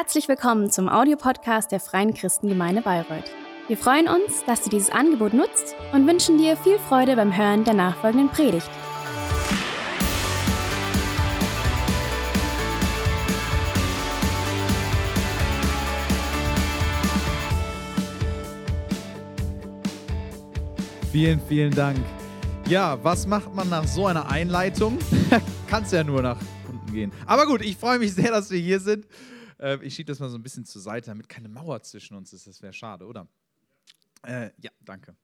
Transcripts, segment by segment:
Herzlich willkommen zum Audiopodcast der Freien Christengemeinde Bayreuth. Wir freuen uns, dass du dieses Angebot nutzt und wünschen dir viel Freude beim Hören der nachfolgenden Predigt. Vielen, vielen Dank. Ja, was macht man nach so einer Einleitung? Kann es ja nur nach unten gehen. Aber gut, ich freue mich sehr, dass wir hier sind. Äh, ich schiebe das mal so ein bisschen zur Seite, damit keine Mauer zwischen uns ist. Das wäre schade, oder? Äh, ja, danke.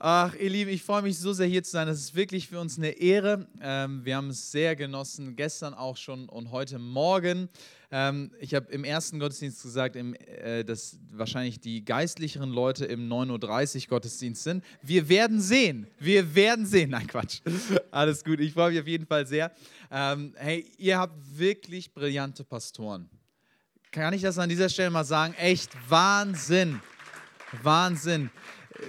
Ach, ihr Lieben, ich freue mich so sehr hier zu sein. Das ist wirklich für uns eine Ehre. Ähm, wir haben es sehr genossen, gestern auch schon und heute Morgen. Ähm, ich habe im ersten Gottesdienst gesagt, im, äh, dass wahrscheinlich die geistlicheren Leute im 9.30 Uhr Gottesdienst sind. Wir werden sehen. Wir werden sehen. Nein, Quatsch. Alles gut. Ich freue mich auf jeden Fall sehr. Ähm, hey, ihr habt wirklich brillante Pastoren. Kann ich das an dieser Stelle mal sagen? Echt Wahnsinn. Wahnsinn.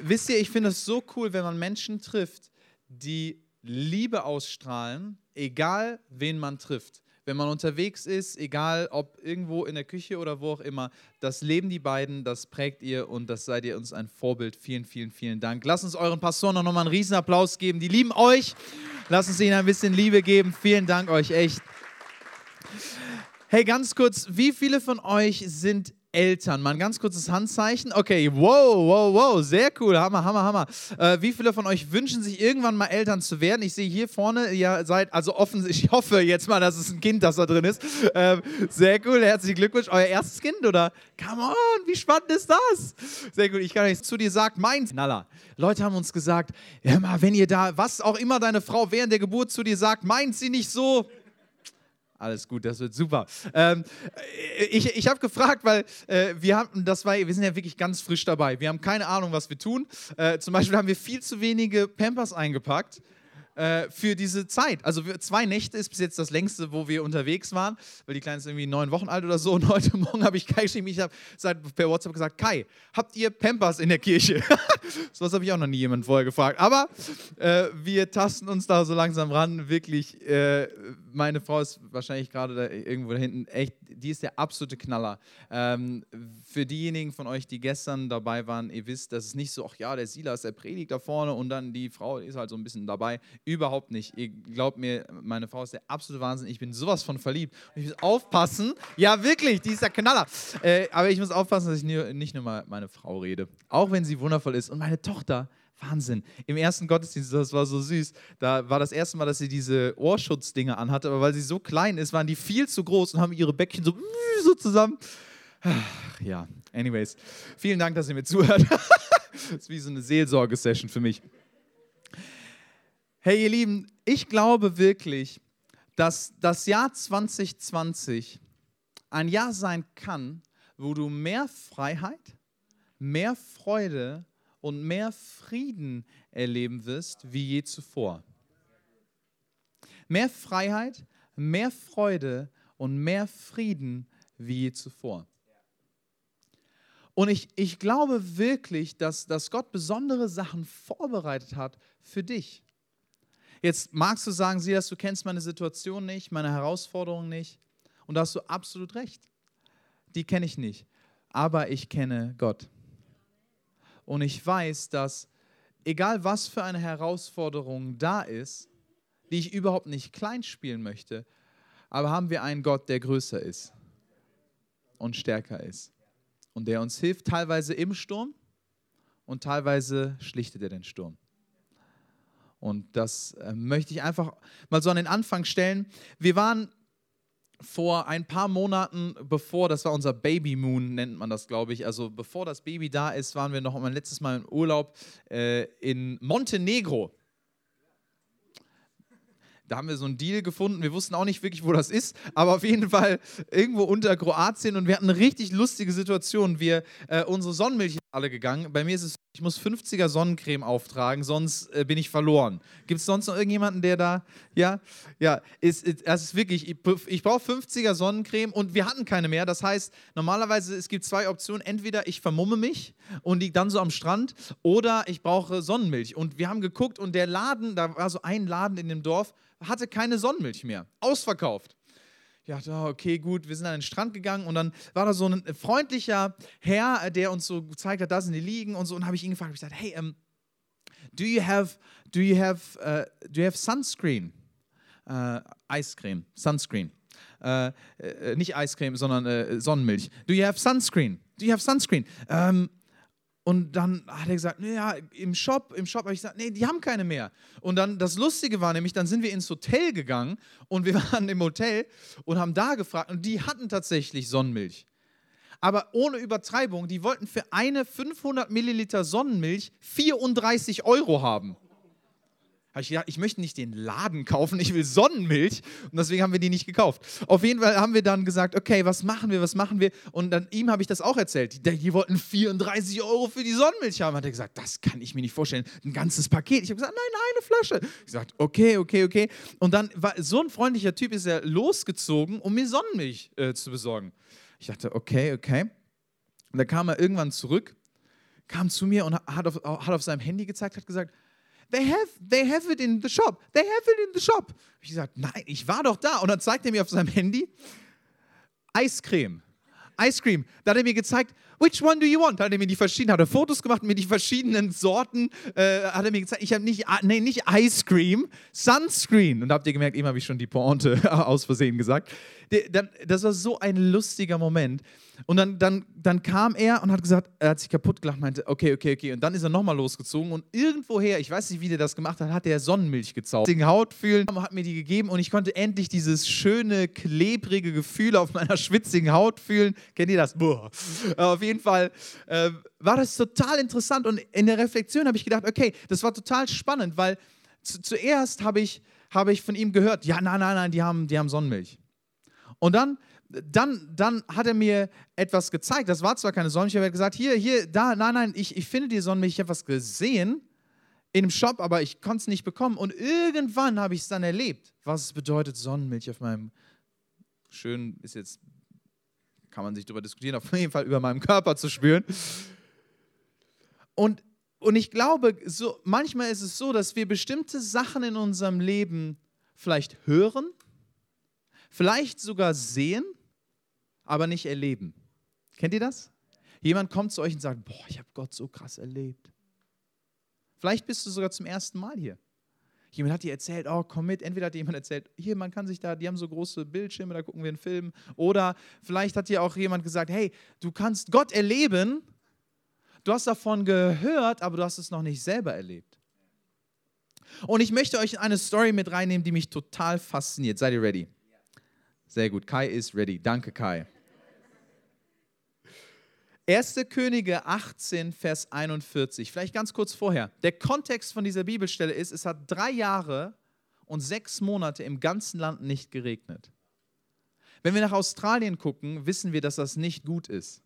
Wisst ihr, ich finde es so cool, wenn man Menschen trifft, die Liebe ausstrahlen, egal wen man trifft. Wenn man unterwegs ist, egal ob irgendwo in der Küche oder wo auch immer, das leben die beiden, das prägt ihr und das seid ihr uns ein Vorbild. Vielen, vielen, vielen Dank. Lasst uns euren Pastoren noch mal einen riesen Applaus geben. Die lieben euch. Lasst uns ihnen ein bisschen Liebe geben. Vielen Dank euch echt. Hey, ganz kurz, wie viele von euch sind Eltern. Mal ein ganz kurzes Handzeichen. Okay, wow, wow, wow, sehr cool, Hammer, Hammer, Hammer. Äh, wie viele von euch wünschen sich irgendwann mal Eltern zu werden? Ich sehe hier vorne, ihr seid, also offensichtlich, ich hoffe jetzt mal, dass es ein Kind, das da drin ist. Ähm, sehr cool, herzlichen Glückwunsch. Euer erstes Kind, oder? Come on, wie spannend ist das? Sehr gut, ich kann nichts zu dir sagen. Meins, Nalla. Leute haben uns gesagt, mal, wenn ihr da, was auch immer deine Frau während der Geburt zu dir sagt, meint sie nicht so alles gut, das wird super. Ähm, ich ich habe gefragt, weil äh, wir haben, das war, wir sind ja wirklich ganz frisch dabei. Wir haben keine Ahnung, was wir tun. Äh, zum Beispiel haben wir viel zu wenige Pampers eingepackt äh, für diese Zeit. Also zwei Nächte ist bis jetzt das längste, wo wir unterwegs waren, weil die Kleine ist irgendwie neun Wochen alt oder so. Und heute Morgen habe ich Kai geschrieben, ich habe per WhatsApp gesagt, Kai, habt ihr Pampers in der Kirche? so was habe ich auch noch nie jemand vorher gefragt. Aber äh, wir tasten uns da so langsam ran. Wirklich, äh, meine Frau ist wahrscheinlich gerade da irgendwo da hinten. Echt, die ist der absolute Knaller. Ähm, für diejenigen von euch, die gestern dabei waren, ihr wisst, dass es nicht so, ach ja, der Silas, der predigt da vorne und dann die Frau ist halt so ein bisschen dabei. Überhaupt nicht. Ihr glaubt mir, meine Frau ist der absolute Wahnsinn. Ich bin sowas von verliebt. Und ich muss aufpassen. Ja, wirklich, die ist der Knaller. Äh, aber ich muss aufpassen, dass ich nicht nur mal meine Frau rede. Auch wenn sie wundervoll ist. Und meine Tochter, Wahnsinn. Im ersten Gottesdienst, das war so süß, da war das erste Mal, dass sie diese Ohrschutzdinger anhatte, aber weil sie so klein ist, waren die viel zu groß und haben ihre Bäckchen so, so zusammen. Ja, anyways. Vielen Dank, dass ihr mir zuhört. das ist wie so eine Seelsorgesession für mich. Hey ihr Lieben, ich glaube wirklich, dass das Jahr 2020 ein Jahr sein kann, wo du mehr Freiheit, mehr Freude und mehr Frieden erleben wirst wie je zuvor. Mehr Freiheit, mehr Freude und mehr Frieden wie je zuvor. Und ich, ich glaube wirklich, dass, dass Gott besondere Sachen vorbereitet hat für dich. Jetzt magst du sagen, Silas, du kennst meine Situation nicht, meine Herausforderung nicht. Und da hast du absolut recht. Die kenne ich nicht. Aber ich kenne Gott. Und ich weiß, dass egal was für eine Herausforderung da ist, die ich überhaupt nicht klein spielen möchte, aber haben wir einen Gott, der größer ist und stärker ist. Und der uns hilft, teilweise im Sturm und teilweise schlichtet er den Sturm. Und das äh, möchte ich einfach mal so an den Anfang stellen. Wir waren vor ein paar Monaten, bevor, das war unser Baby Moon, nennt man das, glaube ich, also bevor das Baby da ist, waren wir noch mein letztes Mal im Urlaub äh, in Montenegro. Da haben wir so einen Deal gefunden. Wir wussten auch nicht wirklich, wo das ist, aber auf jeden Fall irgendwo unter Kroatien und wir hatten eine richtig lustige Situation. Wir, äh, unsere Sonnenmilch ist alle gegangen. Bei mir ist es ich muss 50er Sonnencreme auftragen, sonst äh, bin ich verloren. Gibt es sonst noch irgendjemanden, der da, ja, ja, ist, ist, das ist wirklich, ich, ich brauche 50er Sonnencreme und wir hatten keine mehr. Das heißt, normalerweise, es gibt zwei Optionen. Entweder ich vermumme mich und liege dann so am Strand oder ich brauche Sonnenmilch. Und wir haben geguckt und der Laden, da war so ein Laden in dem Dorf, hatte keine Sonnenmilch mehr. Ausverkauft. ja, okay, gut, wir sind an den Strand gegangen und dann war da so ein freundlicher Herr, der uns so gezeigt hat, da sind die Liegen und so. Und habe ich ihn gefragt, ich gesagt, hey, um, do you have, do you have, uh, do you have sunscreen? Uh, Eiscreme, Sunscreen. Uh, nicht Eiscreme, sondern Sonnenmilch. Do you have sunscreen? Do you have sunscreen? Um, ähm, und dann hat er gesagt, naja, im Shop, im Shop habe ich gesagt, nee, die haben keine mehr. Und dann das Lustige war nämlich, dann sind wir ins Hotel gegangen und wir waren im Hotel und haben da gefragt und die hatten tatsächlich Sonnenmilch. Aber ohne Übertreibung, die wollten für eine 500 Milliliter Sonnenmilch 34 Euro haben habe ich gedacht, ich möchte nicht den Laden kaufen, ich will Sonnenmilch. Und deswegen haben wir die nicht gekauft. Auf jeden Fall haben wir dann gesagt, okay, was machen wir, was machen wir? Und dann ihm habe ich das auch erzählt. Die, die, wollten 34 Euro für die Sonnenmilch haben. Hat er gesagt, das kann ich mir nicht vorstellen. Ein ganzes Paket. Ich habe gesagt, nein, eine Flasche. Ich gesagt, okay, okay, okay. Und dann war so ein freundlicher Typ, ist er losgezogen, um mir Sonnenmilch äh, zu besorgen. Ich dachte, okay, okay. Und dann kam er irgendwann zurück, kam zu mir und hat auf, hat auf seinem Handy gezeigt, hat gesagt, They have, they have it in the shop. They have it in the shop. Ich gesagt, nein, ich war doch da. Und dann zeigt er mir auf seinem Handy Eiscreme. Ice Cream. Da hat er mir gezeigt, which one do you want? Hat er mir die verschiedenen, hat er Fotos gemacht mit die verschiedenen Sorten, äh, hat er mir gezeigt, ich habe nicht, ah, nee, nicht Ice Cream, Sunscreen. Und habt ihr gemerkt, eben habe ich schon die Pointe aus Versehen gesagt. Das war so ein lustiger Moment. Und dann, dann, dann kam er und hat gesagt, er hat sich kaputt gelacht, meinte, okay, okay, okay. Und dann ist er nochmal losgezogen und irgendwoher, ich weiß nicht, wie der das gemacht hat, hat er Sonnenmilch gezaubert. Den Haut fühlen, hat mir die gegeben und ich konnte endlich dieses schöne, klebrige Gefühl auf meiner schwitzigen Haut fühlen. Kennt ihr das? Boah. Auf jeden Fall äh, war das total interessant und in der Reflexion habe ich gedacht, okay, das war total spannend, weil zu, zuerst habe ich, hab ich von ihm gehört, ja, nein, nein, nein, die haben, die haben Sonnenmilch. Und dann dann, dann hat er mir etwas gezeigt. Das war zwar keine Sonnenmilch, aber er hat gesagt, hier, hier, da, nein, nein, ich, ich finde die Sonnenmilch, ich habe was gesehen in einem Shop, aber ich konnte es nicht bekommen. Und irgendwann habe ich es dann erlebt, was es bedeutet, Sonnenmilch auf meinem, schön ist jetzt, kann man sich darüber diskutieren, auf jeden Fall über meinem Körper zu spüren. Und, und ich glaube, so, manchmal ist es so, dass wir bestimmte Sachen in unserem Leben vielleicht hören, vielleicht sogar sehen, aber nicht erleben. Kennt ihr das? Jemand kommt zu euch und sagt, boah, ich habe Gott so krass erlebt. Vielleicht bist du sogar zum ersten Mal hier. Jemand hat dir erzählt, oh, komm mit. Entweder hat jemand erzählt, hier, man kann sich da, die haben so große Bildschirme, da gucken wir einen Film. Oder vielleicht hat dir auch jemand gesagt, hey, du kannst Gott erleben. Du hast davon gehört, aber du hast es noch nicht selber erlebt. Und ich möchte euch eine Story mit reinnehmen, die mich total fasziniert. Seid ihr ready? Sehr gut. Kai ist ready. Danke, Kai. 1. Könige 18, Vers 41. Vielleicht ganz kurz vorher. Der Kontext von dieser Bibelstelle ist, es hat drei Jahre und sechs Monate im ganzen Land nicht geregnet. Wenn wir nach Australien gucken, wissen wir, dass das nicht gut ist.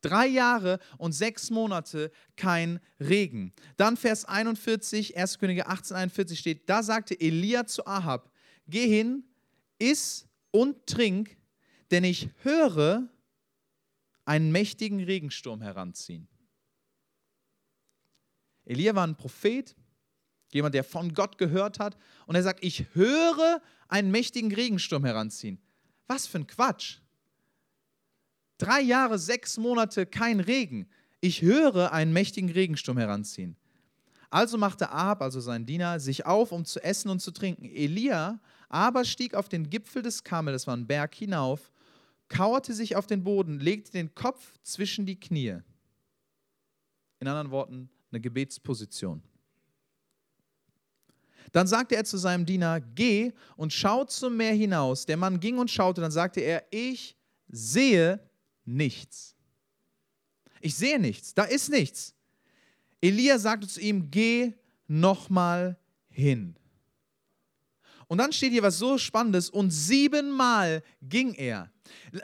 Drei Jahre und sechs Monate kein Regen. Dann Vers 41, 1. Könige 18, 41 steht, da sagte Elia zu Ahab, geh hin, iss und trink, denn ich höre, einen mächtigen Regensturm heranziehen. Elia war ein Prophet, jemand, der von Gott gehört hat, und er sagt, ich höre einen mächtigen Regensturm heranziehen. Was für ein Quatsch. Drei Jahre, sechs Monate kein Regen. Ich höre einen mächtigen Regensturm heranziehen. Also machte Ahab, also sein Diener, sich auf, um zu essen und zu trinken. Elia aber stieg auf den Gipfel des Karmel, das war ein Berg, hinauf kauerte sich auf den Boden, legte den Kopf zwischen die Knie. In anderen Worten, eine Gebetsposition. Dann sagte er zu seinem Diener, geh und schau zum Meer hinaus. Der Mann ging und schaute, dann sagte er, ich sehe nichts. Ich sehe nichts, da ist nichts. Elia sagte zu ihm, geh nochmal hin. Und dann steht hier was so Spannendes. Und siebenmal ging er.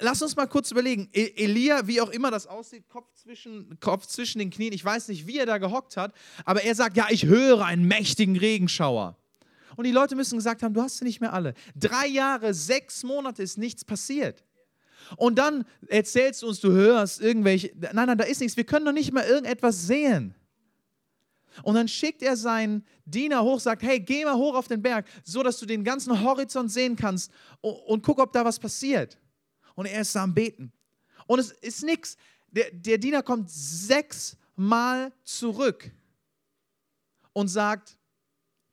Lass uns mal kurz überlegen. E-, Elia, wie auch immer das aussieht, Kopf zwischen, Kopf zwischen den Knien. Ich weiß nicht, wie er da gehockt hat, aber er sagt: Ja, ich höre einen mächtigen Regenschauer. Und die Leute müssen gesagt haben: Du hast sie nicht mehr alle. Drei Jahre, sechs Monate ist nichts passiert. Und dann erzählst du uns, du hörst irgendwelche. Nein, nein, da ist nichts. Wir können noch nicht mal irgendetwas sehen. Und dann schickt er seinen Diener hoch, sagt, hey, geh mal hoch auf den Berg, so dass du den ganzen Horizont sehen kannst und, und guck, ob da was passiert. Und er ist am Beten. Und es ist nichts. Der, der Diener kommt sechsmal zurück und sagt,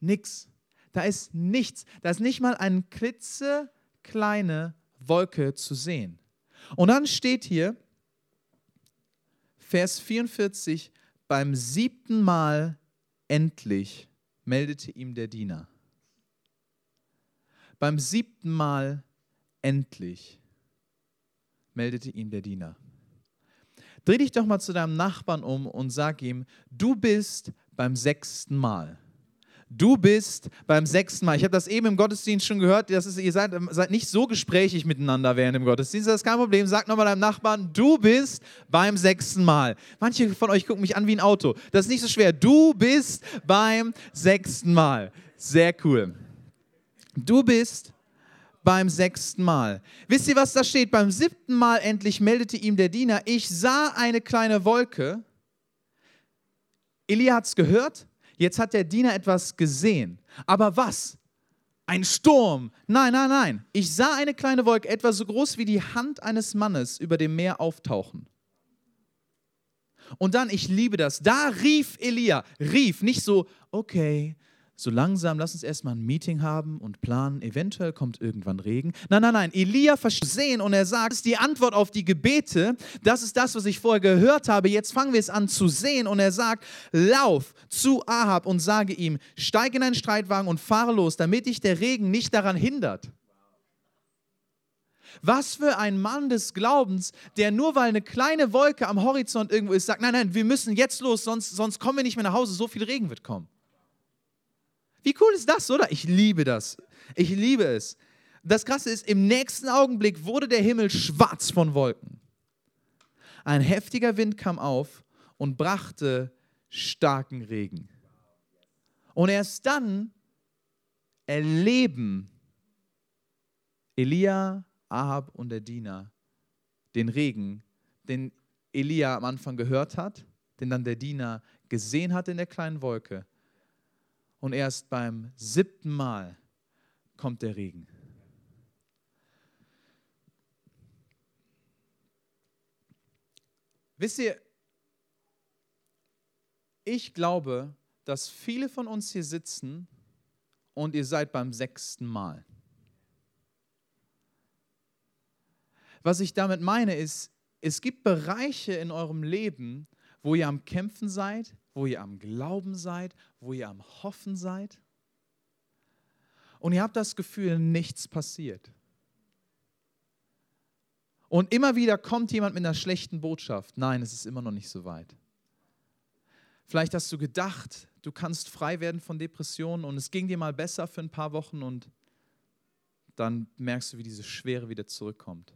nix. Da ist nichts. Da ist nicht mal eine klitzekleine Wolke zu sehen. Und dann steht hier, Vers 44, beim siebten Mal endlich meldete ihm der Diener. Beim siebten Mal endlich meldete ihm der Diener. Dreh dich doch mal zu deinem Nachbarn um und sag ihm, du bist beim sechsten Mal. Du bist beim sechsten Mal. Ich habe das eben im Gottesdienst schon gehört. Das ist, ihr seid, seid nicht so gesprächig miteinander während dem Gottesdienst. Das ist kein Problem. Sag nochmal deinem Nachbarn, du bist beim sechsten Mal. Manche von euch gucken mich an wie ein Auto. Das ist nicht so schwer. Du bist beim sechsten Mal. Sehr cool. Du bist beim sechsten Mal. Wisst ihr, was da steht? Beim siebten Mal endlich meldete ihm der Diener, ich sah eine kleine Wolke. Elia hat es gehört, Jetzt hat der Diener etwas gesehen. Aber was? Ein Sturm. Nein, nein, nein. Ich sah eine kleine Wolke, etwa so groß wie die Hand eines Mannes, über dem Meer auftauchen. Und dann, ich liebe das, da rief Elia, rief, nicht so, okay, so langsam, lass uns erstmal ein Meeting haben und planen, eventuell kommt irgendwann Regen. Nein, nein, nein, Elia versehen und er sagt, das ist die Antwort auf die Gebete, das ist das, was ich vorher gehört habe, jetzt fangen wir es an zu sehen und er sagt, lauf zu Ahab und sage ihm, steig in einen Streitwagen und fahre los, damit dich der Regen nicht daran hindert. Was für ein Mann des Glaubens, der nur weil eine kleine Wolke am Horizont irgendwo ist, sagt, nein, nein, wir müssen jetzt los, sonst, sonst kommen wir nicht mehr nach Hause, so viel Regen wird kommen. Wie cool ist das, oder? Ich liebe das. Ich liebe es. Das Krasse ist, im nächsten Augenblick wurde der Himmel schwarz von Wolken. Ein heftiger Wind kam auf und brachte starken Regen. Und erst dann erleben Elia, Ahab und der Diener den Regen, den Elia am Anfang gehört hat, den dann der Diener gesehen hat in der kleinen Wolke und erst beim siebten Mal kommt der Regen. Wisst ihr, ich glaube, dass viele von uns hier sitzen und ihr seid beim sechsten Mal. Was ich damit meine ist, es gibt Bereiche in eurem Leben, wo ihr am Kämpfen seid, wo ihr am Glauben seid, wo ihr am Hoffen seid. Und ihr habt das Gefühl, nichts passiert. Und immer wieder kommt jemand mit einer schlechten Botschaft. Nein, es ist immer noch nicht so weit. Vielleicht hast du gedacht, du kannst frei werden von Depressionen und es ging dir mal besser für ein paar Wochen und dann merkst du, wie diese Schwere wieder zurückkommt.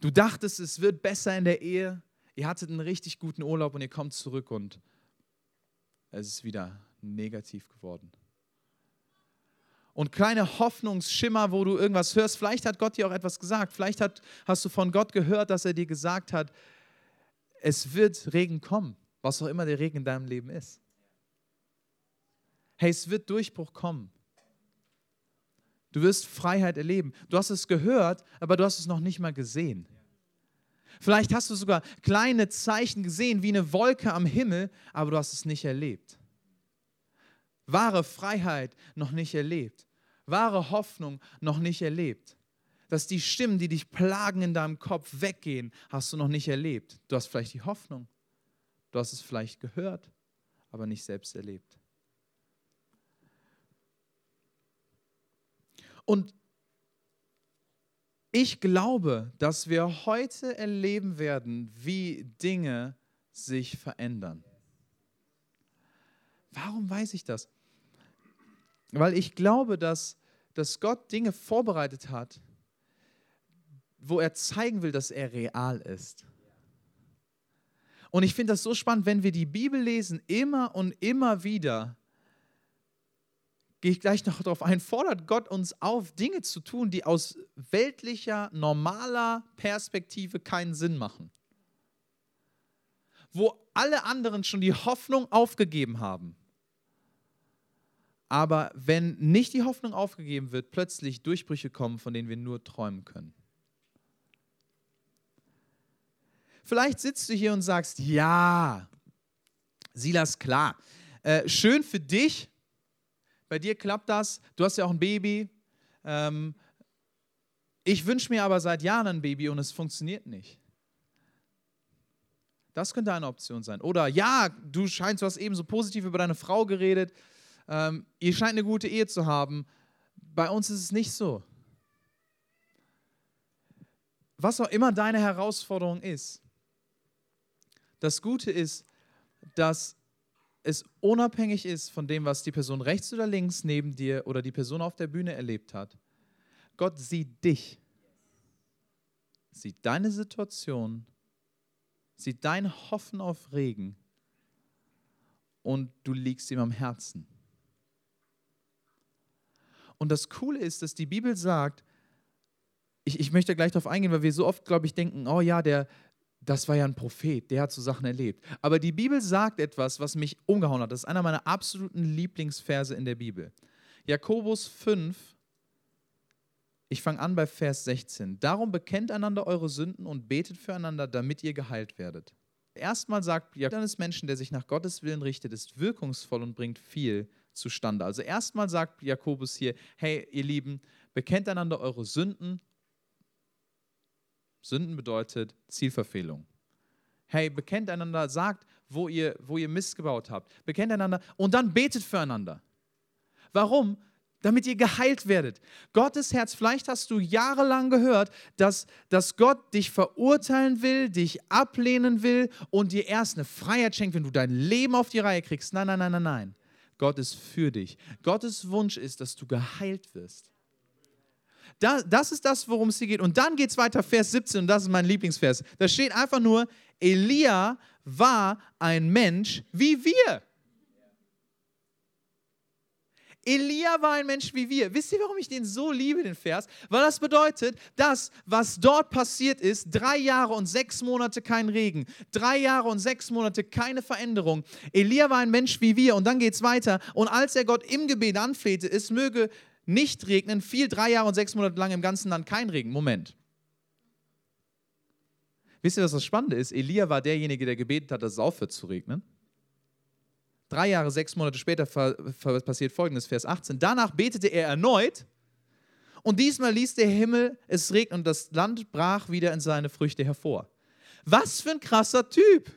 Du dachtest, es wird besser in der Ehe ihr hattet einen richtig guten Urlaub und ihr kommt zurück und es ist wieder negativ geworden. Und kleine Hoffnungsschimmer, wo du irgendwas hörst, vielleicht hat Gott dir auch etwas gesagt, vielleicht hat, hast du von Gott gehört, dass er dir gesagt hat, es wird Regen kommen, was auch immer der Regen in deinem Leben ist. Hey, es wird Durchbruch kommen. Du wirst Freiheit erleben. Du hast es gehört, aber du hast es noch nicht mal gesehen. Vielleicht hast du sogar kleine Zeichen gesehen, wie eine Wolke am Himmel, aber du hast es nicht erlebt. Wahre Freiheit noch nicht erlebt. Wahre Hoffnung noch nicht erlebt. Dass die Stimmen, die dich plagen in deinem Kopf, weggehen, hast du noch nicht erlebt. Du hast vielleicht die Hoffnung. Du hast es vielleicht gehört, aber nicht selbst erlebt. Und ich glaube, dass wir heute erleben werden, wie Dinge sich verändern. Warum weiß ich das? Weil ich glaube, dass, dass Gott Dinge vorbereitet hat, wo er zeigen will, dass er real ist. Und ich finde das so spannend, wenn wir die Bibel lesen, immer und immer wieder gehe ich gleich noch darauf ein, fordert Gott uns auf, Dinge zu tun, die aus weltlicher, normaler Perspektive keinen Sinn machen. Wo alle anderen schon die Hoffnung aufgegeben haben. Aber wenn nicht die Hoffnung aufgegeben wird, plötzlich Durchbrüche kommen, von denen wir nur träumen können. Vielleicht sitzt du hier und sagst, ja, Silas, klar, äh, schön für dich, bei dir klappt das, du hast ja auch ein Baby. Ähm, ich wünsche mir aber seit Jahren ein Baby und es funktioniert nicht. Das könnte eine Option sein. Oder ja, du scheinst, du hast eben so positiv über deine Frau geredet. Ähm, ihr scheint eine gute Ehe zu haben. Bei uns ist es nicht so. Was auch immer deine Herausforderung ist, das Gute ist, dass es unabhängig ist von dem, was die Person rechts oder links neben dir oder die Person auf der Bühne erlebt hat. Gott sieht dich, sieht deine Situation, sieht dein Hoffen auf Regen und du liegst ihm am Herzen. Und das Coole ist, dass die Bibel sagt, ich, ich möchte gleich darauf eingehen, weil wir so oft, glaube ich, denken, oh ja, der, das war ja ein Prophet, der hat so Sachen erlebt. Aber die Bibel sagt etwas, was mich umgehauen hat. Das ist einer meiner absoluten Lieblingsverse in der Bibel. Jakobus 5, ich fange an bei Vers 16. Darum bekennt einander eure Sünden und betet füreinander, damit ihr geheilt werdet. Erstmal sagt Jakobus, Menschen, der sich nach Gottes Willen richtet, ist wirkungsvoll und bringt viel zustande. Also erstmal sagt Jakobus hier, hey ihr Lieben, bekennt einander eure Sünden Sünden bedeutet Zielverfehlung. Hey, bekennt einander, sagt, wo ihr, wo ihr Mist gebaut habt. Bekennt einander und dann betet füreinander. Warum? Damit ihr geheilt werdet. Gottes Herz, vielleicht hast du jahrelang gehört, dass, dass Gott dich verurteilen will, dich ablehnen will und dir erst eine Freiheit schenkt, wenn du dein Leben auf die Reihe kriegst. Nein, nein, nein, nein, nein. Gott ist für dich. Gottes Wunsch ist, dass du geheilt wirst. Das, das ist das, worum es hier geht. Und dann geht es weiter, Vers 17, und das ist mein Lieblingsvers. Da steht einfach nur, Elia war ein Mensch wie wir. Elia war ein Mensch wie wir. Wisst ihr, warum ich den so liebe, den Vers? Weil das bedeutet, dass, was dort passiert ist, drei Jahre und sechs Monate kein Regen, drei Jahre und sechs Monate keine Veränderung. Elia war ein Mensch wie wir. Und dann geht es weiter. Und als er Gott im Gebet anflehte, es möge nicht regnen, fiel drei Jahre und sechs Monate lang im ganzen Land kein Regen. Moment. Wisst ihr, was das Spannende ist? Elia war derjenige, der gebetet hat, dass es aufhört zu regnen. Drei Jahre, sechs Monate später passiert folgendes, Vers 18. Danach betete er erneut und diesmal ließ der Himmel es regnen und das Land brach wieder in seine Früchte hervor. Was für ein krasser Typ!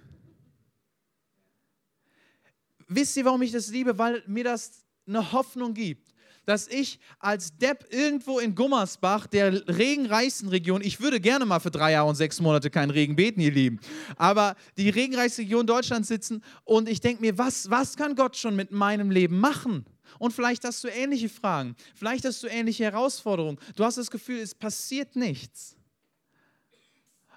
Wisst ihr, warum ich das liebe? Weil mir das eine Hoffnung gibt dass ich als Depp irgendwo in Gummersbach, der regenreichsten Region, ich würde gerne mal für drei Jahre und sechs Monate keinen Regen beten, ihr Lieben, aber die regenreichste Region Deutschlands sitzen und ich denke mir, was, was kann Gott schon mit meinem Leben machen? Und vielleicht hast du ähnliche Fragen, vielleicht hast du ähnliche Herausforderungen. Du hast das Gefühl, es passiert nichts.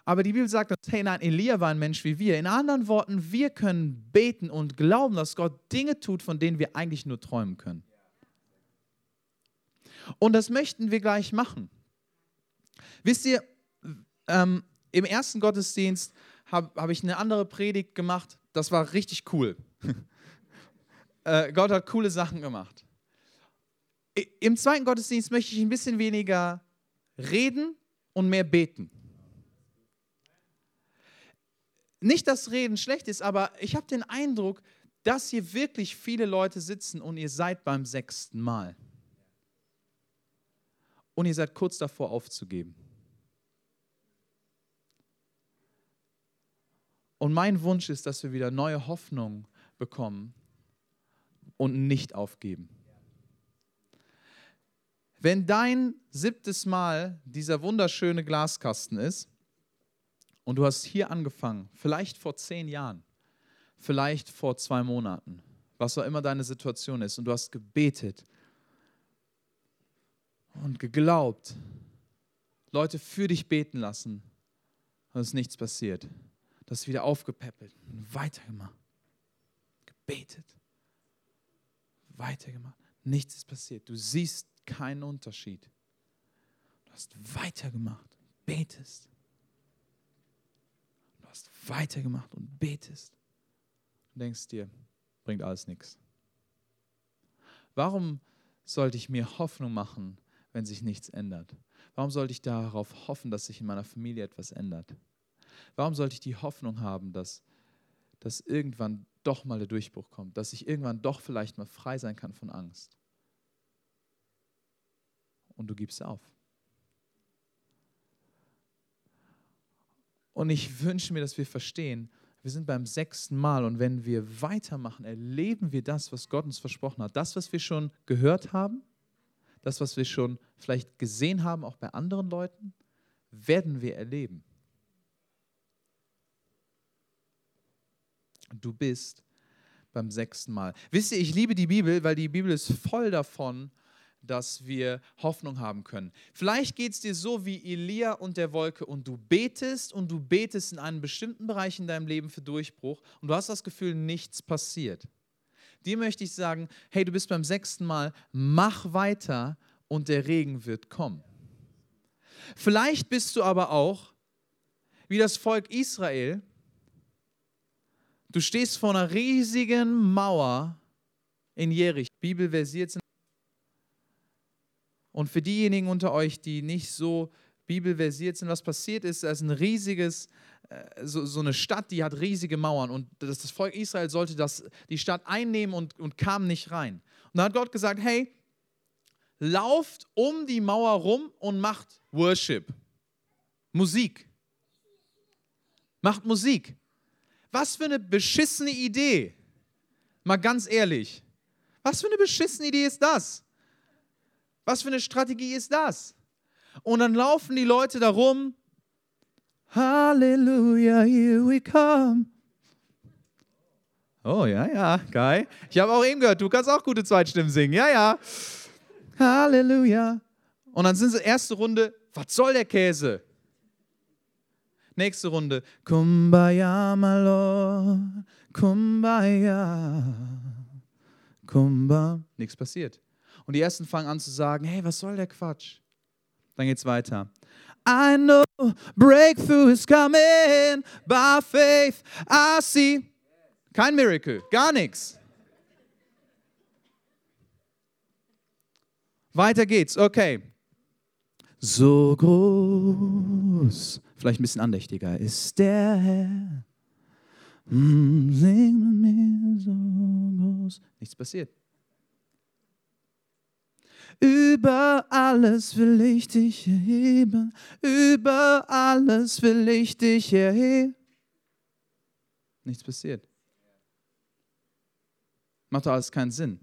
Aber die Bibel sagt uns, hey nein, Elia war ein Mensch wie wir. In anderen Worten, wir können beten und glauben, dass Gott Dinge tut, von denen wir eigentlich nur träumen können. Und das möchten wir gleich machen. Wisst ihr, ähm, im ersten Gottesdienst habe hab ich eine andere Predigt gemacht. Das war richtig cool. äh, Gott hat coole Sachen gemacht. Im zweiten Gottesdienst möchte ich ein bisschen weniger reden und mehr beten. Nicht, dass Reden schlecht ist, aber ich habe den Eindruck, dass hier wirklich viele Leute sitzen und ihr seid beim sechsten Mal und ihr seid kurz davor aufzugeben. Und mein Wunsch ist, dass wir wieder neue Hoffnung bekommen und nicht aufgeben. Wenn dein siebtes Mal dieser wunderschöne Glaskasten ist und du hast hier angefangen, vielleicht vor zehn Jahren, vielleicht vor zwei Monaten, was auch immer deine Situation ist, und du hast gebetet und geglaubt, Leute für dich beten lassen und es ist nichts passiert. Das ist wieder aufgepäppelt und weitergemacht. Gebetet. Weitergemacht. Nichts ist passiert. Du siehst keinen Unterschied. Du hast weitergemacht, betest. Du hast weitergemacht und betest und denkst dir, bringt alles nichts. Warum sollte ich mir Hoffnung machen, wenn sich nichts ändert? Warum sollte ich darauf hoffen, dass sich in meiner Familie etwas ändert? Warum sollte ich die Hoffnung haben, dass, dass irgendwann doch mal der Durchbruch kommt, dass ich irgendwann doch vielleicht mal frei sein kann von Angst? Und du gibst auf. Und ich wünsche mir, dass wir verstehen, wir sind beim sechsten Mal und wenn wir weitermachen, erleben wir das, was Gott uns versprochen hat. Das, was wir schon gehört haben, das, was wir schon vielleicht gesehen haben, auch bei anderen Leuten, werden wir erleben. Du bist beim sechsten Mal. Wisst ihr, ich liebe die Bibel, weil die Bibel ist voll davon, dass wir Hoffnung haben können. Vielleicht geht es dir so wie Elia und der Wolke und du betest und du betest in einem bestimmten Bereich in deinem Leben für Durchbruch und du hast das Gefühl, nichts passiert. Dir möchte ich sagen, hey, du bist beim sechsten Mal, mach weiter und der Regen wird kommen. Vielleicht bist du aber auch wie das Volk Israel. Du stehst vor einer riesigen Mauer in Jerich. Bibel versiert sind und für diejenigen unter euch, die nicht so bibelversiert sind, was passiert ist, ist ein riesiges, äh, so, so, eine Stadt, die hat riesige Mauern und das, das Volk Israel sollte das, die Stadt einnehmen und, und kam nicht rein. Und da hat Gott gesagt, hey, lauft um die Mauer rum und macht Worship, Musik. Macht Musik. Was für eine beschissene Idee. Mal ganz ehrlich. Was für eine beschissene Idee ist das? Was für eine Strategie ist das? Und dann laufen die Leute da rum. Halleluja, here we come. Oh, ja, ja, geil. Ich habe auch eben gehört, du kannst auch gute Zweitstimmen singen. Ja, ja. Halleluja. Und dann sind sie erste Runde, was soll der Käse? Nächste Runde, Kumbaya, my Lord, Kumbaya, Kumbaya. Nichts passiert. Und die ersten fangen an zu sagen, hey, was soll der Quatsch? Dann geht's weiter. I know breakthrough is coming by faith. I see. Kein Miracle, gar nichts. Weiter geht's, okay. So groß, vielleicht ein bisschen andächtiger, ist der Herr. Mm, sing mit mir so groß. Nichts passiert. Über alles will ich dich erheben, über alles will ich dich erheben. Nichts passiert. Macht doch alles keinen Sinn.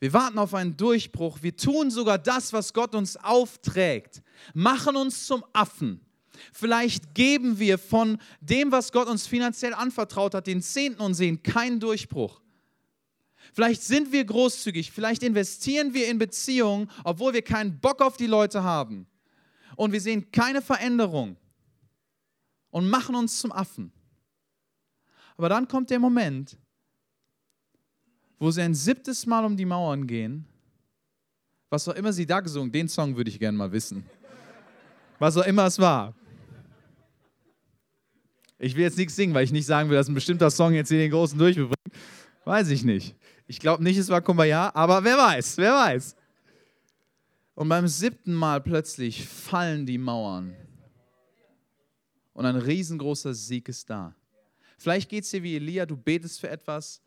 Wir warten auf einen Durchbruch. Wir tun sogar das, was Gott uns aufträgt. Machen uns zum Affen. Vielleicht geben wir von dem, was Gott uns finanziell anvertraut hat, den Zehnten und sehen keinen Durchbruch. Vielleicht sind wir großzügig, vielleicht investieren wir in Beziehungen, obwohl wir keinen Bock auf die Leute haben. Und wir sehen keine Veränderung und machen uns zum Affen. Aber dann kommt der Moment, wo sie ein siebtes Mal um die Mauern gehen. Was auch immer sie da gesungen, den Song würde ich gerne mal wissen. Was auch immer es war. Ich will jetzt nichts singen, weil ich nicht sagen will, dass ein bestimmter Song jetzt hier den großen Durchbruch bringt. Weiß ich nicht. Ich glaube nicht, es war Kumbaya, aber wer weiß, wer weiß. Und beim siebten Mal plötzlich fallen die Mauern. Und ein riesengroßer Sieg ist da. Vielleicht geht es dir wie Elia, du betest für etwas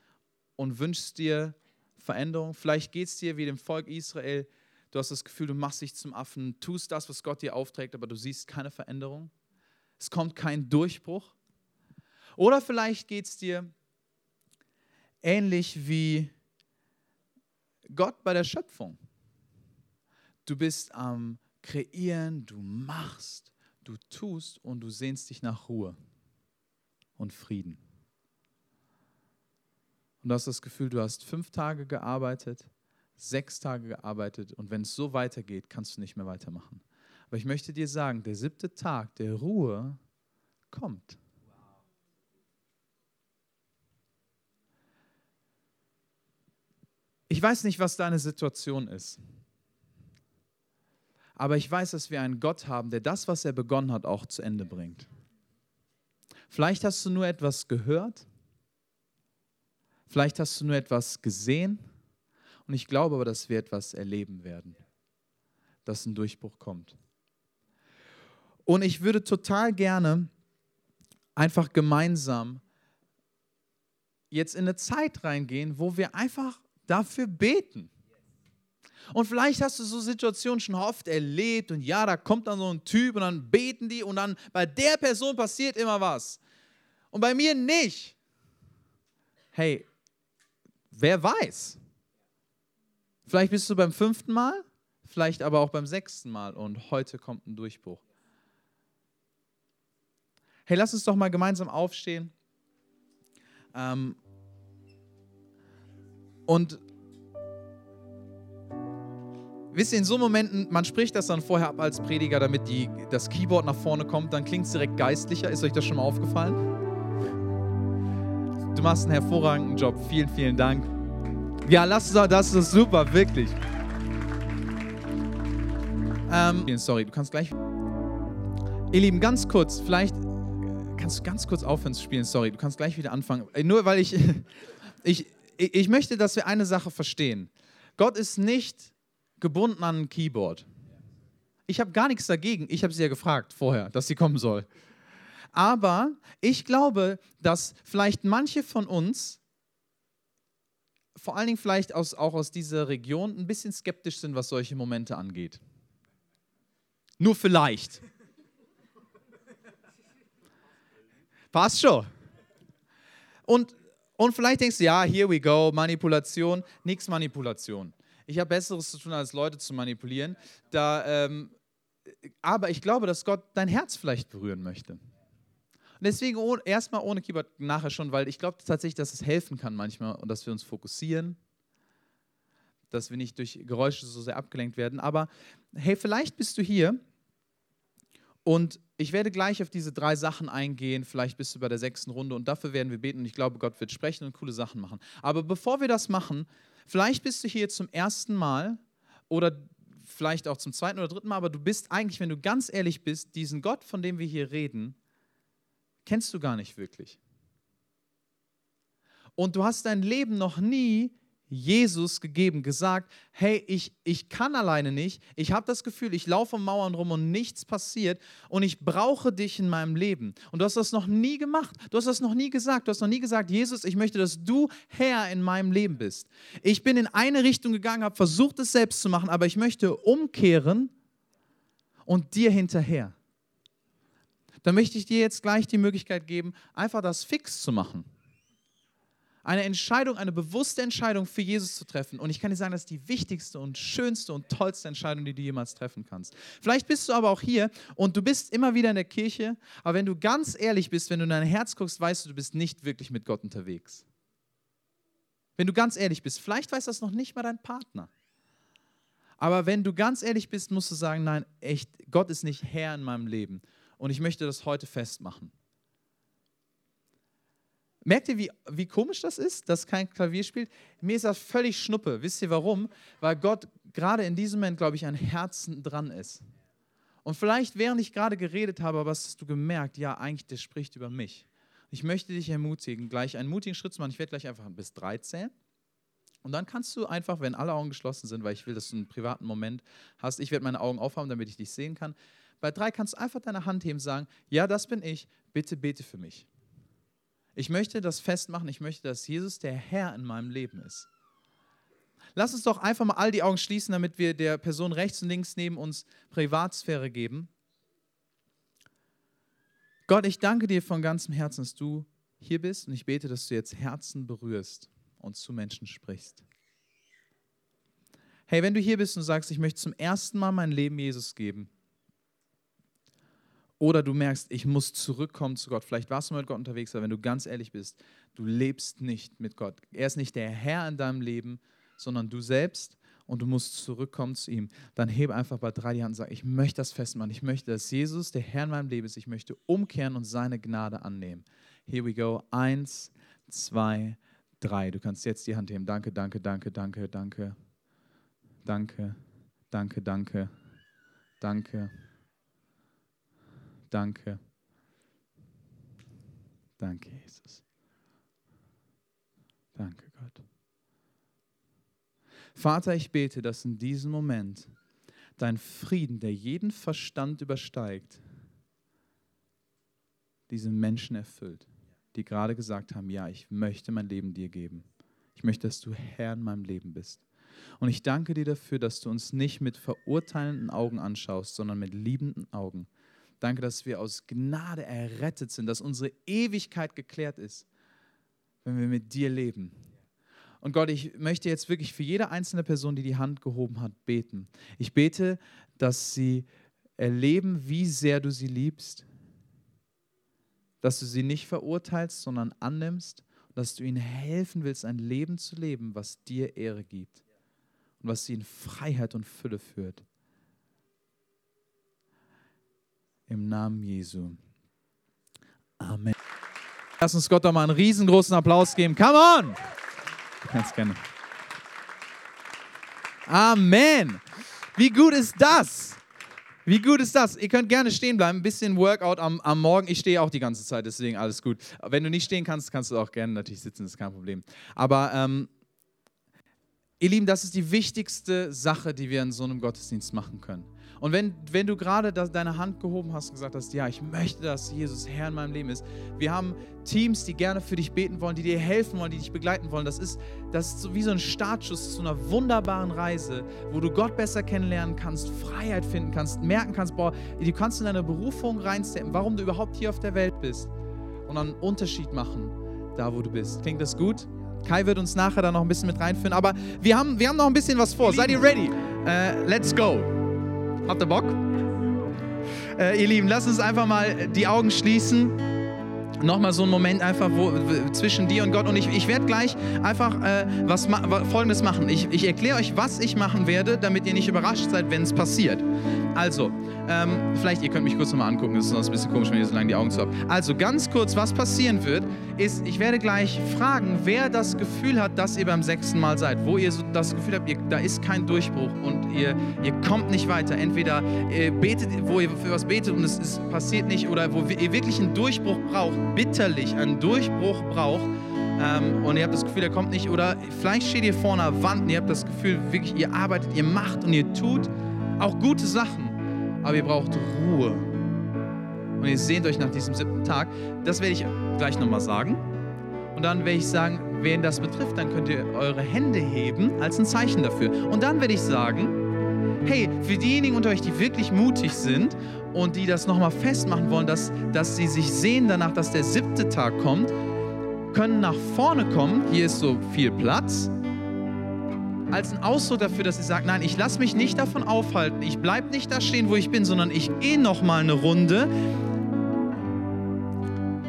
und wünschst dir Veränderung. Vielleicht geht es dir wie dem Volk Israel, du hast das Gefühl, du machst dich zum Affen, tust das, was Gott dir aufträgt, aber du siehst keine Veränderung. Es kommt kein Durchbruch. Oder vielleicht geht es dir ähnlich wie Gott bei der Schöpfung. Du bist am Kreieren, du machst, du tust und du sehnst dich nach Ruhe und Frieden. Und du hast das Gefühl, du hast fünf Tage gearbeitet, sechs Tage gearbeitet und wenn es so weitergeht, kannst du nicht mehr weitermachen. Aber ich möchte dir sagen, der siebte Tag der Ruhe kommt. Ich weiß nicht, was deine Situation ist. Aber ich weiß, dass wir einen Gott haben, der das, was er begonnen hat, auch zu Ende bringt. Vielleicht hast du nur etwas gehört Vielleicht hast du nur etwas gesehen und ich glaube aber, dass wir etwas erleben werden, dass ein Durchbruch kommt. Und ich würde total gerne einfach gemeinsam jetzt in eine Zeit reingehen, wo wir einfach dafür beten. Und vielleicht hast du so Situationen schon oft erlebt und ja, da kommt dann so ein Typ und dann beten die und dann bei der Person passiert immer was. Und bei mir nicht. Hey, wer weiß? Vielleicht bist du beim fünften Mal, vielleicht aber auch beim sechsten Mal und heute kommt ein Durchbruch. Hey, lass uns doch mal gemeinsam aufstehen. Ähm, und wisst ihr, in so Momenten, man spricht das dann vorher ab als Prediger, damit die, das Keyboard nach vorne kommt, dann klingt es direkt geistlicher. Ist euch das schon mal aufgefallen? Du machst einen hervorragenden Job. Vielen, vielen Dank. Ja, lass das ist super, wirklich. Ähm, sorry, du kannst gleich. Ihr Lieben, ganz kurz, vielleicht kannst du ganz kurz aufhören zu spielen. Sorry, du kannst gleich wieder anfangen. Äh, nur weil ich, ich, ich möchte, dass wir eine Sache verstehen. Gott ist nicht gebunden an ein Keyboard. Ich habe gar nichts dagegen. Ich habe sie ja gefragt vorher, dass sie kommen soll. Aber ich glaube, dass vielleicht manche von uns vor allen Dingen vielleicht aus, auch aus dieser Region ein bisschen skeptisch sind, was solche Momente angeht. Nur vielleicht. Passt schon. Und, und vielleicht denkst du, ja, here we go, Manipulation, nichts Manipulation. Ich habe Besseres zu tun, als Leute zu manipulieren. Da, ähm, aber ich glaube, dass Gott dein Herz vielleicht berühren möchte. Und deswegen oh, erstmal ohne Keyboard, nachher schon, weil ich glaube tatsächlich, dass es helfen kann manchmal und dass wir uns fokussieren, dass wir nicht durch Geräusche so sehr abgelenkt werden. Aber hey, vielleicht bist du hier und ich werde gleich auf diese drei Sachen eingehen. Vielleicht bist du bei der sechsten Runde und dafür werden wir beten und ich glaube, Gott wird sprechen und coole Sachen machen. Aber bevor wir das machen, vielleicht bist du hier zum ersten Mal oder vielleicht auch zum zweiten oder dritten Mal, aber du bist eigentlich, wenn du ganz ehrlich bist, diesen Gott, von dem wir hier reden, kennst du gar nicht wirklich. Und du hast dein Leben noch nie Jesus gegeben, gesagt, hey, ich, ich kann alleine nicht, ich habe das Gefühl, ich laufe um Mauern rum und nichts passiert und ich brauche dich in meinem Leben. Und du hast das noch nie gemacht, du hast das noch nie gesagt, du hast noch nie gesagt, Jesus, ich möchte, dass du Herr in meinem Leben bist. Ich bin in eine Richtung gegangen, habe versucht, es selbst zu machen, aber ich möchte umkehren und dir hinterher dann möchte ich dir jetzt gleich die Möglichkeit geben, einfach das fix zu machen. Eine Entscheidung, eine bewusste Entscheidung für Jesus zu treffen. Und ich kann dir sagen, das ist die wichtigste und schönste und tollste Entscheidung, die du jemals treffen kannst. Vielleicht bist du aber auch hier und du bist immer wieder in der Kirche, aber wenn du ganz ehrlich bist, wenn du in dein Herz guckst, weißt du, du bist nicht wirklich mit Gott unterwegs. Wenn du ganz ehrlich bist, vielleicht weiß das noch nicht mal dein Partner. Aber wenn du ganz ehrlich bist, musst du sagen, nein, echt, Gott ist nicht Herr in meinem Leben. Und ich möchte das heute festmachen. Merkt ihr, wie, wie komisch das ist, dass kein Klavier spielt? Mir ist das völlig schnuppe. Wisst ihr warum? Weil Gott gerade in diesem Moment, glaube ich, an Herzen dran ist. Und vielleicht, während ich gerade geredet habe, aber hast du gemerkt, ja, eigentlich, der spricht über mich. Ich möchte dich ermutigen, gleich einen mutigen Schritt zu machen. Ich werde gleich einfach bis drei zählen. Und dann kannst du einfach, wenn alle Augen geschlossen sind, weil ich will, dass du einen privaten Moment hast, ich werde meine Augen aufhaben, damit ich dich sehen kann. Bei drei kannst du einfach deine Hand heben und sagen, ja, das bin ich, bitte bete für mich. Ich möchte das festmachen, ich möchte, dass Jesus der Herr in meinem Leben ist. Lass uns doch einfach mal all die Augen schließen, damit wir der Person rechts und links neben uns Privatsphäre geben. Gott, ich danke dir von ganzem Herzen, dass du hier bist und ich bete, dass du jetzt Herzen berührst und zu Menschen sprichst. Hey, wenn du hier bist und sagst, ich möchte zum ersten Mal mein Leben Jesus geben, oder du merkst, ich muss zurückkommen zu Gott. Vielleicht warst du mit Gott unterwegs, aber wenn du ganz ehrlich bist, du lebst nicht mit Gott. Er ist nicht der Herr in deinem Leben, sondern du selbst und du musst zurückkommen zu ihm. Dann hebe einfach bei drei die Hand und sag, ich möchte das festmachen. Ich möchte, dass Jesus der Herr in meinem Leben ist. Ich möchte umkehren und seine Gnade annehmen. Here we go. Eins, zwei, drei. Du kannst jetzt die Hand heben. Danke, danke, danke, danke, danke. Danke, danke, danke, danke. Danke. Danke, Jesus. Danke, Gott. Vater, ich bete, dass in diesem Moment dein Frieden, der jeden Verstand übersteigt, diese Menschen erfüllt, die gerade gesagt haben, ja, ich möchte mein Leben dir geben. Ich möchte, dass du Herr in meinem Leben bist. Und ich danke dir dafür, dass du uns nicht mit verurteilenden Augen anschaust, sondern mit liebenden Augen. Danke, dass wir aus Gnade errettet sind, dass unsere Ewigkeit geklärt ist, wenn wir mit dir leben. Und Gott, ich möchte jetzt wirklich für jede einzelne Person, die die Hand gehoben hat, beten. Ich bete, dass sie erleben, wie sehr du sie liebst, dass du sie nicht verurteilst, sondern annimmst dass du ihnen helfen willst, ein Leben zu leben, was dir Ehre gibt und was sie in Freiheit und Fülle führt. Im Namen Jesu. Amen. Lass uns Gott doch mal einen riesengroßen Applaus geben. Come on! Ganz gerne. Amen. Wie gut ist das? Wie gut ist das? Ihr könnt gerne stehen bleiben. Ein bisschen Workout am, am Morgen. Ich stehe auch die ganze Zeit, deswegen alles gut. Wenn du nicht stehen kannst, kannst du auch gerne natürlich sitzen, das ist kein Problem. Aber ähm, ihr Lieben, das ist die wichtigste Sache, die wir in so einem Gottesdienst machen können. Und wenn, wenn du gerade deine Hand gehoben hast und gesagt hast, ja, ich möchte, dass Jesus Herr in meinem Leben ist. Wir haben Teams, die gerne für dich beten wollen, die dir helfen wollen, die dich begleiten wollen. Das ist, das ist wie so ein Startschuss zu einer wunderbaren Reise, wo du Gott besser kennenlernen kannst, Freiheit finden kannst, merken kannst, boah, du kannst in deine Berufung reinsteppen, warum du überhaupt hier auf der Welt bist. Und einen Unterschied machen, da wo du bist. Klingt das gut? Kai wird uns nachher da noch ein bisschen mit reinführen. Aber wir haben, wir haben noch ein bisschen was vor. Seid ihr ready? Uh, let's go. Habt ihr Bock? Äh, ihr Lieben, lasst uns einfach mal die Augen schließen nochmal so einen Moment einfach wo, zwischen dir und Gott. Und ich, ich werde gleich einfach äh, was Folgendes machen. Ich, ich erkläre euch, was ich machen werde, damit ihr nicht überrascht seid, wenn es passiert. Also, ähm, vielleicht, ihr könnt mich kurz nochmal angucken, das ist sonst ein bisschen komisch, wenn ihr so lange die Augen zu habt. Also, ganz kurz, was passieren wird, ist, ich werde gleich fragen, wer das Gefühl hat, dass ihr beim sechsten Mal seid. Wo ihr so das Gefühl habt, ihr, da ist kein Durchbruch und ihr, ihr kommt nicht weiter. Entweder betet, wo ihr für was betet und es, es passiert nicht, oder wo ihr wirklich einen Durchbruch braucht bitterlich einen Durchbruch braucht ähm, und ihr habt das Gefühl, er kommt nicht, oder vielleicht steht ihr vor einer Wand und ihr habt das Gefühl, wirklich, ihr arbeitet, ihr macht und ihr tut auch gute Sachen, aber ihr braucht Ruhe. Und ihr sehnt euch nach diesem siebten Tag. Das werde ich gleich nochmal sagen. Und dann werde ich sagen, wen das betrifft, dann könnt ihr eure Hände heben als ein Zeichen dafür. Und dann werde ich sagen, hey, für diejenigen unter euch, die wirklich mutig sind und die das nochmal festmachen wollen, dass, dass sie sich sehen danach, dass der siebte Tag kommt, können nach vorne kommen. Hier ist so viel Platz. Als ein Ausdruck dafür, dass sie sagen, nein, ich lasse mich nicht davon aufhalten. Ich bleibe nicht da stehen, wo ich bin, sondern ich gehe nochmal eine Runde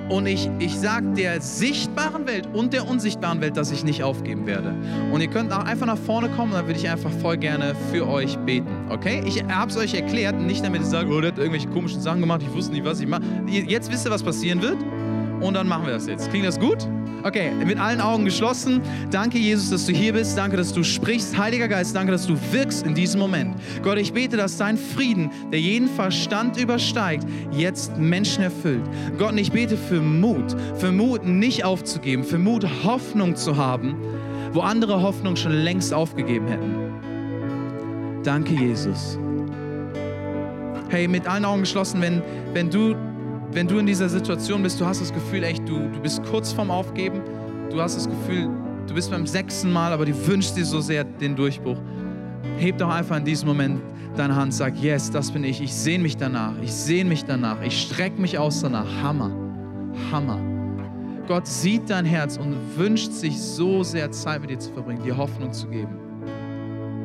und ich, ich sage der sichtbaren Welt und der unsichtbaren Welt, dass ich nicht aufgeben werde. Und ihr könnt auch einfach nach vorne kommen, dann würde ich einfach voll gerne für euch beten. Okay? Ich habe es euch erklärt, nicht damit ich sage, oh, der hat irgendwelche komischen Sachen gemacht, ich wusste nicht, was ich mache. Jetzt wisst ihr, was passieren wird. Und dann machen wir das jetzt. Klingt das gut? Okay, mit allen Augen geschlossen. Danke, Jesus, dass du hier bist. Danke, dass du sprichst. Heiliger Geist, danke, dass du wirkst in diesem Moment. Gott, ich bete, dass dein Frieden, der jeden Verstand übersteigt, jetzt Menschen erfüllt. Gott, ich bete für Mut. Für Mut, nicht aufzugeben. Für Mut, Hoffnung zu haben, wo andere Hoffnung schon längst aufgegeben hätten. Danke, Jesus. Hey, mit allen Augen geschlossen, wenn, wenn du wenn du in dieser Situation bist, du hast das Gefühl, echt, du, du bist kurz vorm Aufgeben, du hast das Gefühl, du bist beim sechsten Mal, aber du wünschst dir so sehr den Durchbruch. Heb doch einfach in diesem Moment deine Hand, sag, yes, das bin ich, ich sehne mich danach, ich sehne mich danach, ich strecke mich aus danach. Hammer, Hammer. Gott sieht dein Herz und wünscht sich so sehr Zeit mit dir zu verbringen, dir Hoffnung zu geben.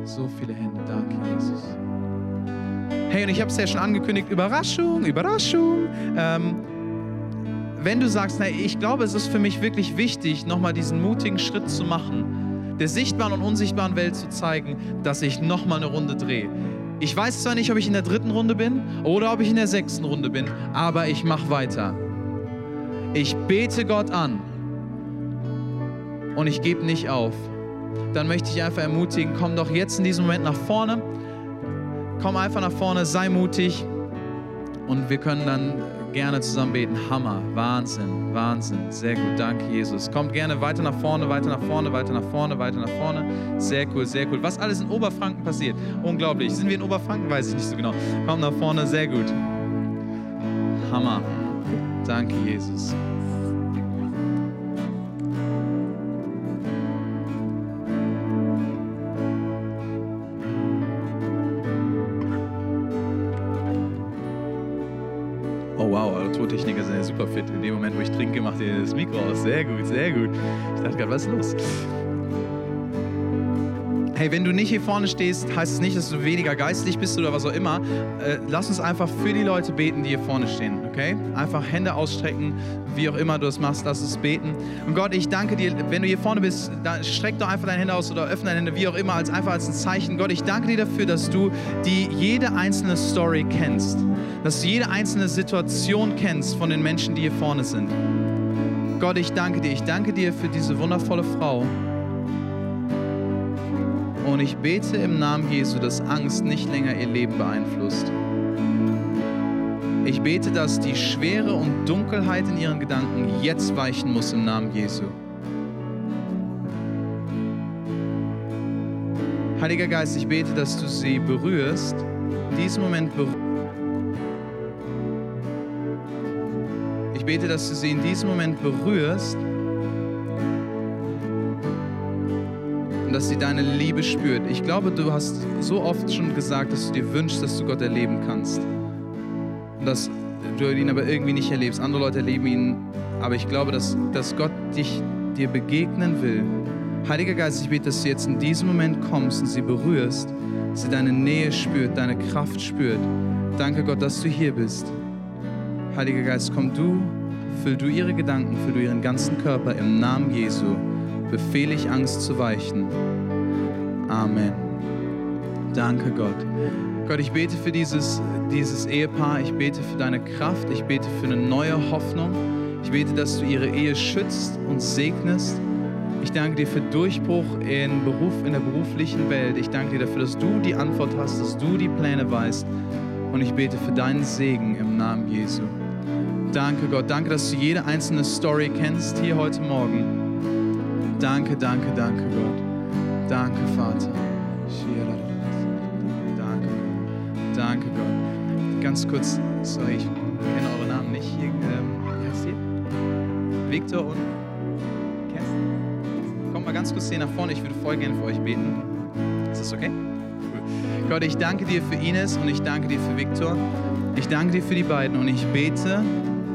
So viele Hände, danke Jesus. Hey, und ich habe es ja schon angekündigt, Überraschung, Überraschung. Ähm, wenn du sagst, hey, ich glaube, es ist für mich wirklich wichtig, nochmal diesen mutigen Schritt zu machen, der sichtbaren und unsichtbaren Welt zu zeigen, dass ich nochmal eine Runde drehe. Ich weiß zwar nicht, ob ich in der dritten Runde bin oder ob ich in der sechsten Runde bin, aber ich mache weiter. Ich bete Gott an und ich gebe nicht auf. Dann möchte ich einfach ermutigen, komm doch jetzt in diesem Moment nach vorne. Komm einfach nach vorne, sei mutig. Und wir können dann gerne zusammen beten. Hammer, Wahnsinn, Wahnsinn. Sehr gut, danke Jesus. Kommt gerne weiter nach vorne, weiter nach vorne, weiter nach vorne, weiter nach vorne. Sehr cool, sehr cool. Was alles in Oberfranken passiert, unglaublich. Sind wir in Oberfranken? Weiß ich nicht so genau. Kommt nach vorne, sehr gut. Hammer. Danke Jesus. Ihr das Mikro aus. Sehr gut, sehr gut. Ich dachte gerade, was ist los? Hey, wenn du nicht hier vorne stehst, heißt es nicht, dass du weniger geistlich bist oder was auch immer. Äh, lass uns einfach für die Leute beten, die hier vorne stehen, okay? Einfach Hände ausstrecken, wie auch immer du es machst, lass uns beten. Und Gott, ich danke dir, wenn du hier vorne bist, dann streck doch einfach deine Hände aus oder öffne deine Hände, wie auch immer, als einfach als ein Zeichen. Gott, ich danke dir dafür, dass du die jede einzelne Story kennst, dass du jede einzelne Situation kennst von den Menschen, die hier vorne sind. Gott, ich danke dir, ich danke dir für diese wundervolle Frau. Und ich bete im Namen Jesu, dass Angst nicht länger ihr Leben beeinflusst. Ich bete, dass die Schwere und Dunkelheit in ihren Gedanken jetzt weichen muss im Namen Jesu. Heiliger Geist, ich bete, dass du sie berührst, diesen Moment berührst. Ich bete, dass du sie in diesem Moment berührst dass sie deine Liebe spürt. Ich glaube, du hast so oft schon gesagt, dass du dir wünschst, dass du Gott erleben kannst. Und dass du ihn aber irgendwie nicht erlebst. Andere Leute erleben ihn, aber ich glaube, dass, dass Gott dich dir begegnen will. Heiliger Geist, ich bete, dass du jetzt in diesem Moment kommst und sie berührst, sie deine Nähe spürt, deine Kraft spürt. Danke Gott, dass du hier bist. Heiliger Geist, komm du, füll du ihre Gedanken, füll du ihren ganzen Körper im Namen Jesu befehle ich Angst zu weichen. Amen. Danke Gott. Gott, ich bete für dieses, dieses Ehepaar, ich bete für deine Kraft, ich bete für eine neue Hoffnung. Ich bete, dass du ihre Ehe schützt und segnest. Ich danke dir für Durchbruch in, Beruf, in der beruflichen Welt. Ich danke dir dafür, dass du die Antwort hast, dass du die Pläne weißt. Und ich bete für deinen Segen im Namen Jesu. Danke Gott, danke, dass du jede einzelne Story kennst hier heute Morgen. Danke, danke, danke, Gott. Danke, Vater. Danke, danke, Gott. Ganz kurz, sorry, ich kenne eure Namen nicht. Hier, ähm, wie heißt ihr? Victor und Kerstin. Kommt mal ganz kurz hier nach vorne. Ich würde voll gerne für euch beten. Ist das okay? Gott, ich danke dir für Ines und ich danke dir für Victor. Ich danke dir für die beiden und ich bete,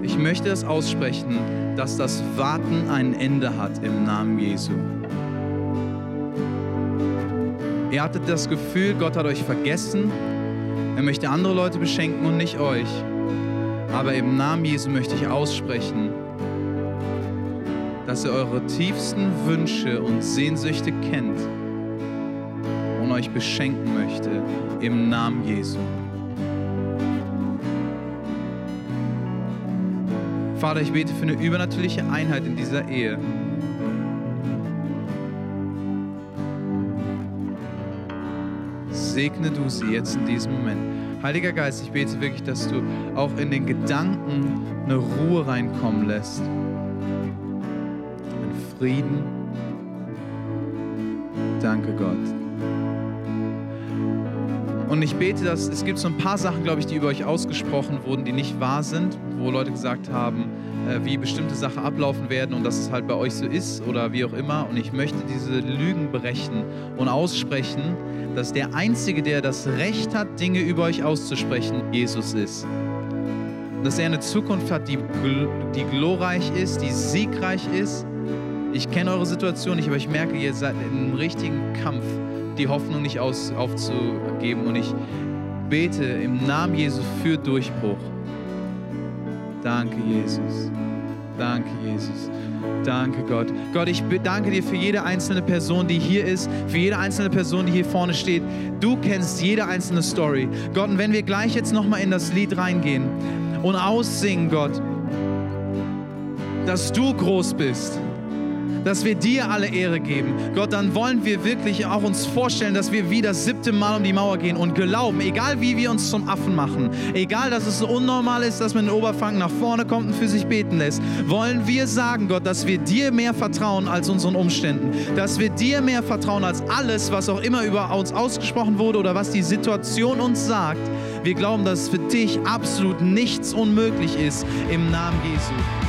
ich möchte das aussprechen, dass das Warten ein Ende hat im Namen Jesu. Ihr hattet das Gefühl, Gott hat euch vergessen. Er möchte andere Leute beschenken und nicht euch. Aber im Namen Jesu möchte ich aussprechen, dass er eure tiefsten Wünsche und Sehnsüchte kennt und euch beschenken möchte im Namen Jesu. Vater, ich bete für eine übernatürliche Einheit in dieser Ehe. Segne du sie jetzt in diesem Moment. Heiliger Geist, ich bete wirklich, dass du auch in den Gedanken eine Ruhe reinkommen lässt. Einen Frieden. Danke Gott. Und ich bete, dass es gibt so ein paar Sachen, glaube ich, die über euch ausgesprochen wurden, die nicht wahr sind wo Leute gesagt haben, äh, wie bestimmte Sachen ablaufen werden und dass es halt bei euch so ist oder wie auch immer. Und ich möchte diese Lügen brechen und aussprechen, dass der Einzige, der das Recht hat, Dinge über euch auszusprechen, Jesus ist. Dass er eine Zukunft hat, die, die glorreich ist, die siegreich ist. Ich kenne eure Situation nicht, aber ich merke, ihr seid in einem richtigen Kampf, die Hoffnung nicht aus, aufzugeben. Und ich bete im Namen Jesu für Durchbruch. Danke, Jesus. Danke, Jesus. Danke, Gott. Gott, ich danke dir für jede einzelne Person, die hier ist, für jede einzelne Person, die hier vorne steht. Du kennst jede einzelne Story. Gott, und wenn wir gleich jetzt nochmal in das Lied reingehen und aussingen, Gott, dass du groß bist, dass wir dir alle Ehre geben. Gott, dann wollen wir wirklich auch uns vorstellen, dass wir wie das siebte Mal um die Mauer gehen und glauben, egal wie wir uns zum Affen machen, egal, dass es unnormal ist, dass man in Oberfranken nach vorne kommt und für sich beten lässt, wollen wir sagen, Gott, dass wir dir mehr vertrauen als unseren Umständen, dass wir dir mehr vertrauen als alles, was auch immer über uns ausgesprochen wurde oder was die Situation uns sagt. Wir glauben, dass für dich absolut nichts unmöglich ist im Namen Jesu.